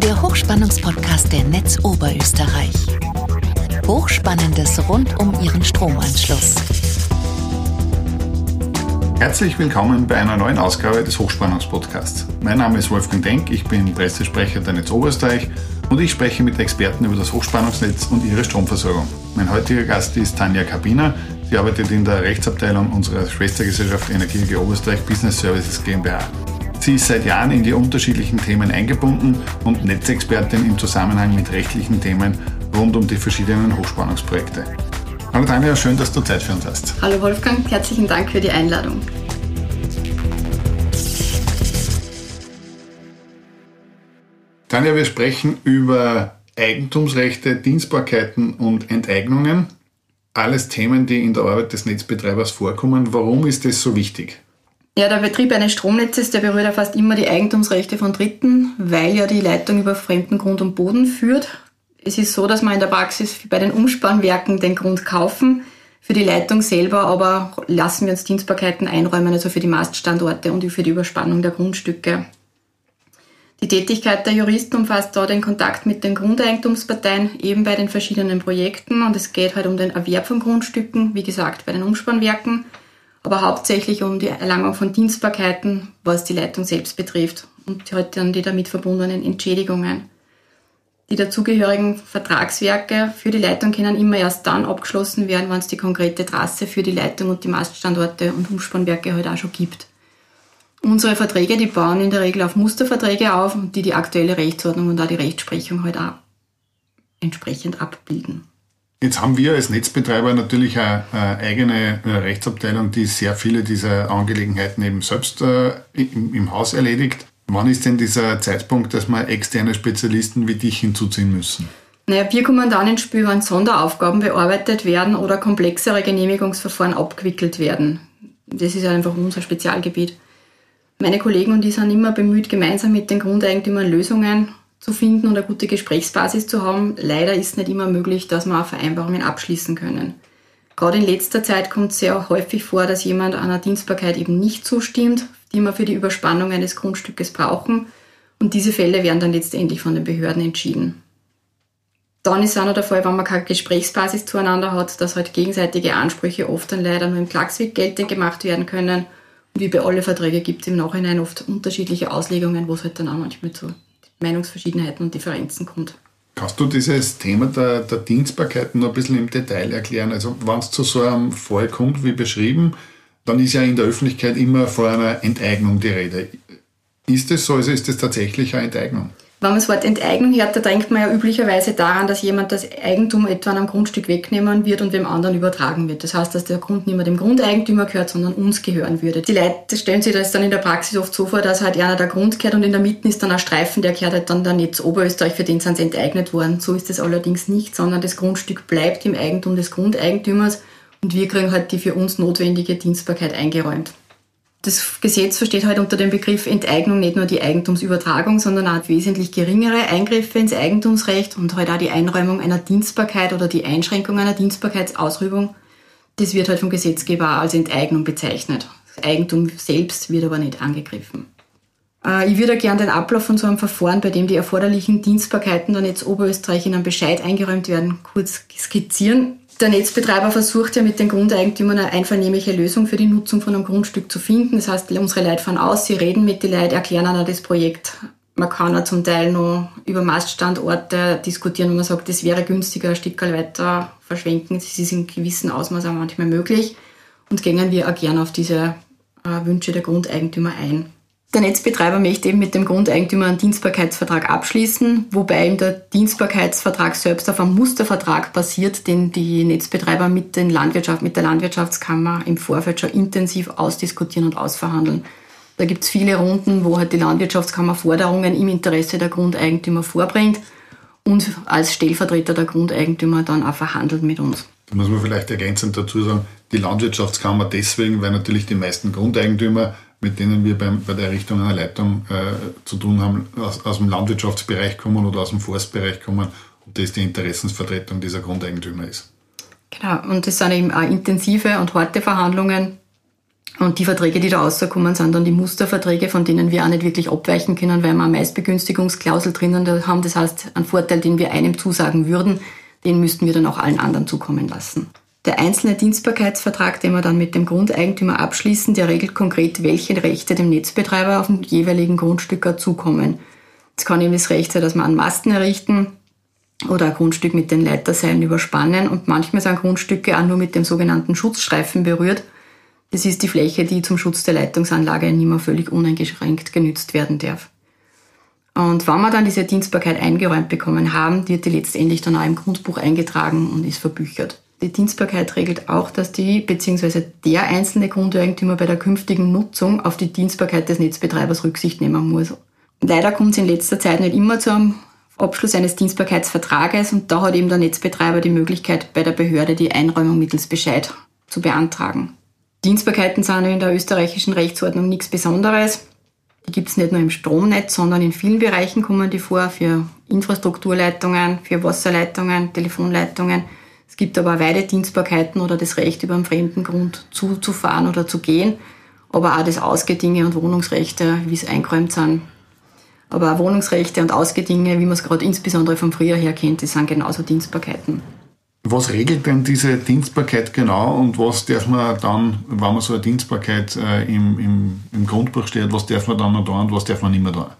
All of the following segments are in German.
der Hochspannungspodcast der Netz Oberösterreich. Hochspannendes rund um Ihren Stromanschluss. Herzlich willkommen bei einer neuen Ausgabe des Hochspannungspodcasts. Mein Name ist Wolfgang Denk, ich bin Pressesprecher der Netz Oberösterreich und ich spreche mit Experten über das Hochspannungsnetz und ihre Stromversorgung. Mein heutiger Gast ist Tanja Kabiner. Sie arbeitet in der Rechtsabteilung unserer Schwestergesellschaft Energie Oberösterreich Business Services GmbH. Sie ist seit Jahren in die unterschiedlichen Themen eingebunden und Netzexpertin im Zusammenhang mit rechtlichen Themen rund um die verschiedenen Hochspannungsprojekte. Hallo Tanja, schön, dass du Zeit für uns hast. Hallo Wolfgang, herzlichen Dank für die Einladung. Tanja, wir sprechen über Eigentumsrechte, Dienstbarkeiten und Enteignungen. Alles Themen, die in der Arbeit des Netzbetreibers vorkommen. Warum ist das so wichtig? Ja, der Betrieb eines Stromnetzes, der berührt ja fast immer die Eigentumsrechte von Dritten, weil ja die Leitung über fremden Grund und Boden führt. Es ist so, dass man in der Praxis bei den Umspannwerken den Grund kaufen, für die Leitung selber aber lassen wir uns Dienstbarkeiten einräumen, also für die Maststandorte und für die Überspannung der Grundstücke. Die Tätigkeit der Juristen umfasst da den Kontakt mit den Grundeigentumsparteien, eben bei den verschiedenen Projekten. Und es geht halt um den Erwerb von Grundstücken, wie gesagt, bei den Umspannwerken aber hauptsächlich um die Erlangung von Dienstbarkeiten, was die Leitung selbst betrifft und halt dann die damit verbundenen Entschädigungen. Die dazugehörigen Vertragswerke für die Leitung können immer erst dann abgeschlossen werden, wenn es die konkrete Trasse für die Leitung und die Maststandorte und Umspannwerke halt auch schon gibt. Unsere Verträge, die bauen in der Regel auf Musterverträge auf, die die aktuelle Rechtsordnung und auch die Rechtsprechung halt auch entsprechend abbilden. Jetzt haben wir als Netzbetreiber natürlich eine, eigene äh, Rechtsabteilung, die sehr viele dieser Angelegenheiten eben selbst äh, im, im, Haus erledigt. Wann ist denn dieser Zeitpunkt, dass wir externe Spezialisten wie dich hinzuziehen müssen? Naja, wir kommen dann ins Spiel, wenn Sonderaufgaben bearbeitet werden oder komplexere Genehmigungsverfahren abgewickelt werden. Das ist einfach unser Spezialgebiet. Meine Kollegen und ich sind immer bemüht, gemeinsam mit den Grundeigentümern Lösungen zu finden und eine gute Gesprächsbasis zu haben. Leider ist nicht immer möglich, dass wir auch Vereinbarungen abschließen können. Gerade in letzter Zeit kommt es sehr häufig vor, dass jemand einer Dienstbarkeit eben nicht zustimmt, die wir für die Überspannung eines Grundstückes brauchen. Und diese Fälle werden dann letztendlich von den Behörden entschieden. Dann ist auch noch der Fall, wenn man keine Gesprächsbasis zueinander hat, dass halt gegenseitige Ansprüche oft dann leider nur im Klagsweg geltend gemacht werden können. Und wie bei allen Verträgen gibt es im Nachhinein oft unterschiedliche Auslegungen, wo es halt dann auch manchmal zu Meinungsverschiedenheiten und Differenzen kommt. Kannst du dieses Thema der, der Dienstbarkeiten noch ein bisschen im Detail erklären? Also wenn es zu so einem Fall kommt, wie beschrieben, dann ist ja in der Öffentlichkeit immer vor einer Enteignung die Rede. Ist es so, also ist es tatsächlich eine Enteignung? Wenn man das Wort Enteignung hört, da denkt man ja üblicherweise daran, dass jemand das Eigentum etwa an einem Grundstück wegnehmen wird und dem anderen übertragen wird. Das heißt, dass der Grund nicht mehr dem Grundeigentümer gehört, sondern uns gehören würde. Die Leute stellen sich das dann in der Praxis oft so vor, dass halt einer der Grund gehört und in der Mitte ist dann ein Streifen, der gehört halt dann der Netz Oberösterreich, für den sind sie enteignet worden. So ist es allerdings nicht, sondern das Grundstück bleibt im Eigentum des Grundeigentümers und wir kriegen halt die für uns notwendige Dienstbarkeit eingeräumt. Das Gesetz versteht halt unter dem Begriff Enteignung nicht nur die Eigentumsübertragung, sondern auch wesentlich geringere Eingriffe ins Eigentumsrecht und halt auch die Einräumung einer Dienstbarkeit oder die Einschränkung einer Dienstbarkeitsausübung. Das wird halt vom Gesetzgeber als Enteignung bezeichnet. Das Eigentum selbst wird aber nicht angegriffen. Äh, ich würde gerne den Ablauf von so einem Verfahren, bei dem die erforderlichen Dienstbarkeiten dann jetzt Oberösterreich in einem Bescheid eingeräumt werden, kurz skizzieren. Der Netzbetreiber versucht ja mit den Grundeigentümern eine einvernehmliche Lösung für die Nutzung von einem Grundstück zu finden. Das heißt, unsere Leute fahren aus, sie reden mit den Leuten, erklären ihnen das Projekt. Man kann auch zum Teil noch über Maststandorte diskutieren, wo man sagt, das wäre günstiger, ein Stück weiter verschwenken. Das ist in gewissem Ausmaß auch manchmal möglich. Und gehen wir auch gerne auf diese äh, Wünsche der Grundeigentümer ein. Der Netzbetreiber möchte eben mit dem Grundeigentümer einen Dienstbarkeitsvertrag abschließen, wobei ihm der Dienstbarkeitsvertrag selbst auf einem Mustervertrag basiert, den die Netzbetreiber mit, den Landwirtschaft, mit der Landwirtschaftskammer im Vorfeld schon intensiv ausdiskutieren und ausverhandeln. Da gibt es viele Runden, wo halt die Landwirtschaftskammer Forderungen im Interesse der Grundeigentümer vorbringt und als Stellvertreter der Grundeigentümer dann auch verhandelt mit uns. Da muss man vielleicht ergänzend dazu sagen, die Landwirtschaftskammer deswegen, weil natürlich die meisten Grundeigentümer mit denen wir beim, bei der Errichtung einer Leitung äh, zu tun haben, aus, aus, dem Landwirtschaftsbereich kommen oder aus dem Forstbereich kommen und das die Interessensvertretung dieser Grundeigentümer ist. Genau, und das sind eben auch intensive und harte Verhandlungen. Und die Verträge, die da rauskommen, sind dann die Musterverträge, von denen wir auch nicht wirklich abweichen können, weil wir eine Meistbegünstigungsklausel drinnen haben. Das heißt, einen Vorteil, den wir einem zusagen würden, den müssten wir dann auch allen anderen zukommen lassen. Der einzelne Dienstbarkeitsvertrag, den wir dann mit dem Grundeigentümer abschließen, der regelt konkret, welche Rechte dem Netzbetreiber auf dem jeweiligen Grundstück zukommen. Es kann eben das Recht sein, dass wir einen Masten errichten oder ein Grundstück mit den Leiterseilen überspannen und manchmal sind Grundstücke auch nur mit dem sogenannten Schutzstreifen berührt. Das ist die Fläche, die zum Schutz der Leitungsanlage nicht mehr völlig uneingeschränkt genützt werden darf. Und wenn wir dann diese Dienstbarkeit eingeräumt bekommen haben, wird die letztendlich dann auch im Grundbuch eingetragen und ist verbüchert. Die Dienstbarkeit regelt auch, dass die bzw. der einzelne Grundeigentümer bei der künftigen Nutzung auf die Dienstbarkeit des Netzbetreibers Rücksicht nehmen muss. Leider kommt es in letzter Zeit nicht immer zum Abschluss eines Dienstbarkeitsvertrages und da hat eben der Netzbetreiber die Möglichkeit, bei der Behörde die Einräumung mittels Bescheid zu beantragen. Dienstbarkeiten sind in der österreichischen Rechtsordnung nichts Besonderes. Die gibt es nicht nur im Stromnetz, sondern in vielen Bereichen kommen die vor, für Infrastrukturleitungen, für Wasserleitungen, Telefonleitungen. Es gibt aber Weidedienstbarkeiten oder das Recht, über einen fremden Grund zuzufahren oder zu gehen, aber auch das Ausgedinge und Wohnungsrechte, wie es eingeräumt sind. Aber auch Wohnungsrechte und Ausgedinge, wie man es gerade insbesondere vom Frühjahr her kennt, das sind genauso Dienstbarkeiten. Was regelt denn diese Dienstbarkeit genau und was darf man dann, wenn man so eine Dienstbarkeit äh, im, im, im Grundbuch steht, was darf man dann noch da und was darf man nicht mehr da?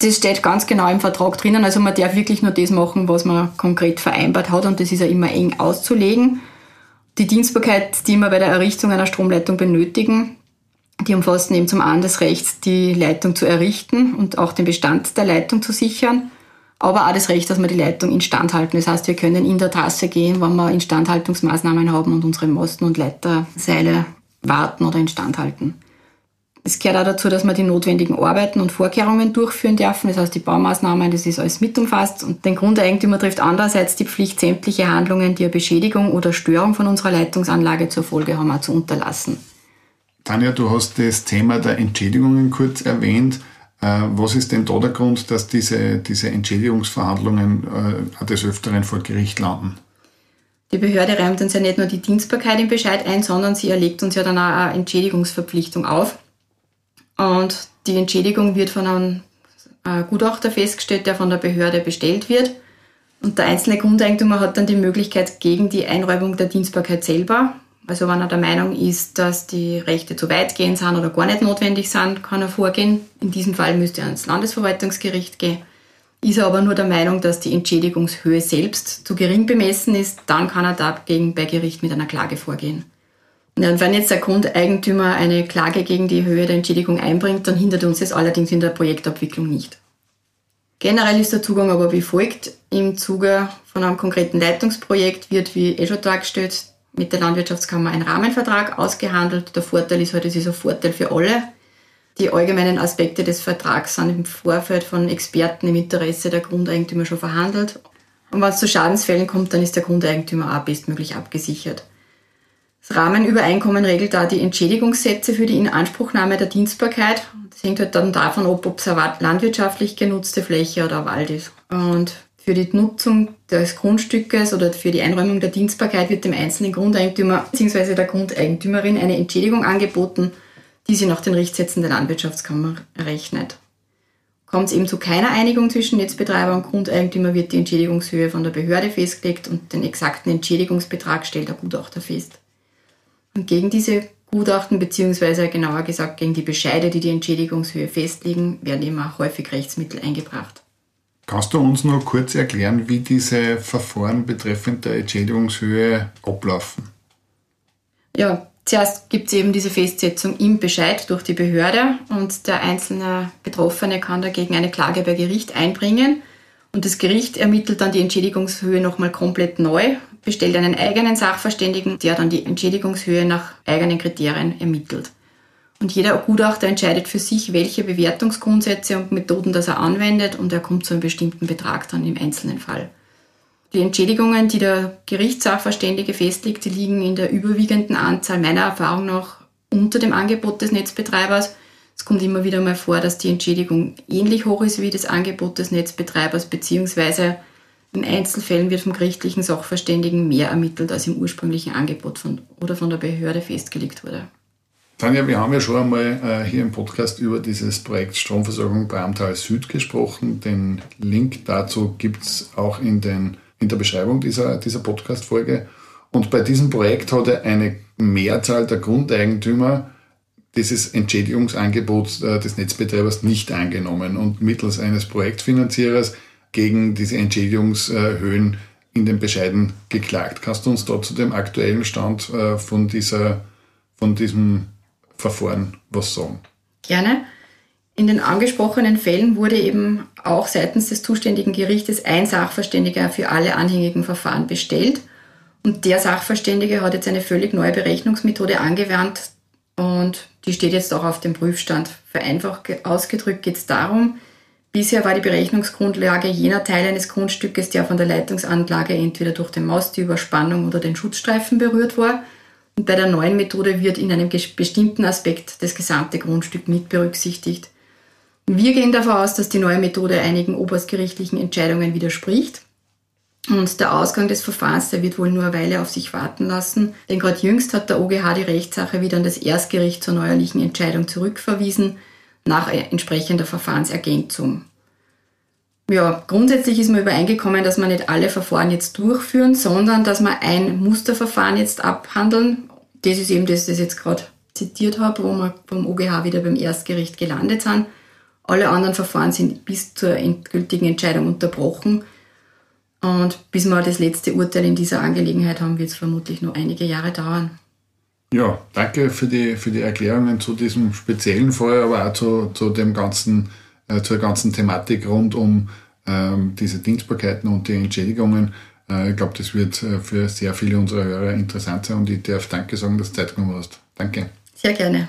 Das steht ganz genau im Vertrag drinnen. Also man darf wirklich nur das machen, was man konkret vereinbart hat und das ist ja immer eng auszulegen. Die Dienstbarkeit, die wir bei der Errichtung einer Stromleitung benötigen, die umfassen eben zum einen das Recht, die Leitung zu errichten und auch den Bestand der Leitung zu sichern aber auch das Recht, dass wir die Leitung instand halten. Das heißt, wir können in der Trasse gehen, wenn wir Instandhaltungsmaßnahmen haben und unsere Masten und Leiterseile warten oder instand halten. Es gehört auch dazu, dass wir die notwendigen Arbeiten und Vorkehrungen durchführen dürfen. Das heißt, die Baumaßnahmen, das ist alles mit umfasst. Und den Grundeigentümer trifft andererseits die Pflicht, sämtliche Handlungen, die eine Beschädigung oder Störung von unserer Leitungsanlage zur Folge haben, auch zu unterlassen. Tanja, du hast das Thema der Entschädigungen kurz erwähnt. Äh, was ist denn da der Grund, dass diese, diese Entschädigungsverhandlungen äh, des Öfteren vor Gericht landen? Die Behörde räumt uns ja nicht nur die Dienstbarkeit im Bescheid ein, sondern sie erlegt uns ja dann auch eine Entschädigungsverpflichtung auf. Und die Entschädigung wird von einem äh, Gutachter festgestellt, der von der Behörde bestellt wird. Und der einzelne Grundeigentümer hat dann die Möglichkeit, gegen die Einräumung der Dienstbarkeit selber also wenn er der Meinung ist, dass die Rechte zu weit gehen sind oder gar nicht notwendig sind, kann er vorgehen. In diesem Fall müsste er ans Landesverwaltungsgericht gehen. Ist er aber nur der Meinung, dass die Entschädigungshöhe selbst zu gering bemessen ist, dann kann er dagegen bei Gericht mit einer Klage vorgehen. Und wenn jetzt der Grundeigentümer eine Klage gegen die Höhe der Entschädigung einbringt, dann hindert uns das allerdings in der Projektabwicklung nicht. Generell ist der Zugang aber wie folgt. Im Zuge von einem konkreten Leitungsprojekt wird, wie eh schon dargestellt, mit der Landwirtschaftskammer ein Rahmenvertrag ausgehandelt. Der Vorteil ist halt, es ist ein Vorteil für alle. Die allgemeinen Aspekte des Vertrags sind im Vorfeld von Experten im Interesse der Grundeigentümer schon verhandelt. Und wenn es zu Schadensfällen kommt, dann ist der Grundeigentümer auch bestmöglich abgesichert. Das Rahmenübereinkommen regelt da die Entschädigungssätze für die Inanspruchnahme der Dienstbarkeit. Das hängt halt dann davon ab, ob es eine landwirtschaftlich genutzte Fläche oder ein Wald ist. Und für die Nutzung des Grundstückes oder für die Einräumung der Dienstbarkeit wird dem einzelnen Grundeigentümer bzw. der Grundeigentümerin eine Entschädigung angeboten, die sie nach den Richtsätzen der Landwirtschaftskammer errechnet. Kommt es eben zu keiner Einigung zwischen Netzbetreiber und Grundeigentümer, wird die Entschädigungshöhe von der Behörde festgelegt und den exakten Entschädigungsbetrag stellt der Gutachter fest. Und gegen diese Gutachten bzw. genauer gesagt gegen die Bescheide, die die Entschädigungshöhe festlegen, werden immer häufig Rechtsmittel eingebracht. Kannst du uns nur kurz erklären, wie diese Verfahren betreffend der Entschädigungshöhe ablaufen? Ja, zuerst gibt es eben diese Festsetzung im Bescheid durch die Behörde und der einzelne Betroffene kann dagegen eine Klage bei Gericht einbringen. Und das Gericht ermittelt dann die Entschädigungshöhe nochmal komplett neu, bestellt einen eigenen Sachverständigen, der dann die Entschädigungshöhe nach eigenen Kriterien ermittelt. Und jeder Gutachter entscheidet für sich, welche Bewertungsgrundsätze und Methoden das er anwendet und er kommt zu einem bestimmten Betrag dann im einzelnen Fall. Die Entschädigungen, die der Gerichtssachverständige festlegt, die liegen in der überwiegenden Anzahl meiner Erfahrung nach unter dem Angebot des Netzbetreibers. Es kommt immer wieder mal vor, dass die Entschädigung ähnlich hoch ist wie das Angebot des Netzbetreibers, beziehungsweise In Einzelfällen wird vom gerichtlichen Sachverständigen mehr ermittelt, als im ursprünglichen Angebot von, oder von der Behörde festgelegt wurde. Tanja, wir haben ja schon einmal äh, hier im Podcast über dieses Projekt Stromversorgung Bramtal Süd gesprochen. Den Link dazu gibt es auch in, den, in der Beschreibung dieser, dieser Podcast-Folge. Und bei diesem Projekt hat er eine Mehrzahl der Grundeigentümer dieses Entschädigungsangebot äh, des Netzbetreibers nicht angenommen und mittels eines Projektfinanzierers gegen diese Entschädigungshöhen in den Bescheiden geklagt. Kannst du uns da zu dem aktuellen Stand äh, von, dieser, von diesem Verfahren was sagen? Gerne. In den angesprochenen Fällen wurde eben auch seitens des zuständigen Gerichtes ein Sachverständiger für alle anhängigen Verfahren bestellt. Und der Sachverständige hat jetzt eine völlig neue Berechnungsmethode angewandt und die steht jetzt auch auf dem Prüfstand. Vereinfacht ausgedrückt geht es darum, Bisher war die Berechnungsgrundlage jener Teil eines Grundstückes, der von der Leitungsanlage entweder durch den Mast, die Überspannung oder den Schutzstreifen berührt war. Und bei der neuen Methode wird in einem bestimmten Aspekt das gesamte Grundstück mit berücksichtigt. Wir gehen davon aus, dass die neue Methode einigen oberstgerichtlichen Entscheidungen widerspricht. Und der Ausgang des Verfahrens, der wird wohl nur eine Weile auf sich warten lassen. Denn gerade jüngst hat der OGH die Rechtssache wieder an das Erstgericht zur neuerlichen Entscheidung zurückverwiesen nach entsprechender Verfahrensergänzung. Ja, grundsätzlich ist man übereingekommen, dass man nicht alle Verfahren jetzt durchführen, sondern dass man ein Musterverfahren jetzt abhandeln. Das ist eben das, das ich jetzt gerade zitiert habe, wo wir vom OGH wieder beim Erstgericht gelandet sind. Alle anderen Verfahren sind bis zur endgültigen Entscheidung unterbrochen. Und bis wir das letzte Urteil in dieser Angelegenheit haben, wird es vermutlich noch einige Jahre dauern. Ja, danke für die, für die Erklärungen zu diesem speziellen Fall, aber auch zu, zu dem ganzen, äh, zur ganzen Thematik rund um ähm, diese Dienstbarkeiten und die Entschädigungen. Äh, ich glaube, das wird äh, für sehr viele unserer Hörer interessant sein und ich darf Danke sagen, dass du Zeit genommen hast. Danke. Sehr gerne.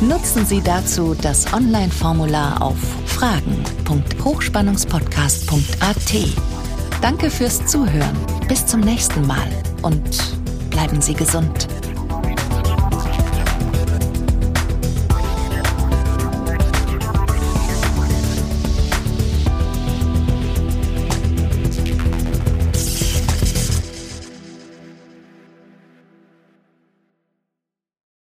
Nutzen Sie dazu das Online-Formular auf fragen.hochspannungspodcast.at. Danke fürs Zuhören. Bis zum nächsten Mal und bleiben Sie gesund.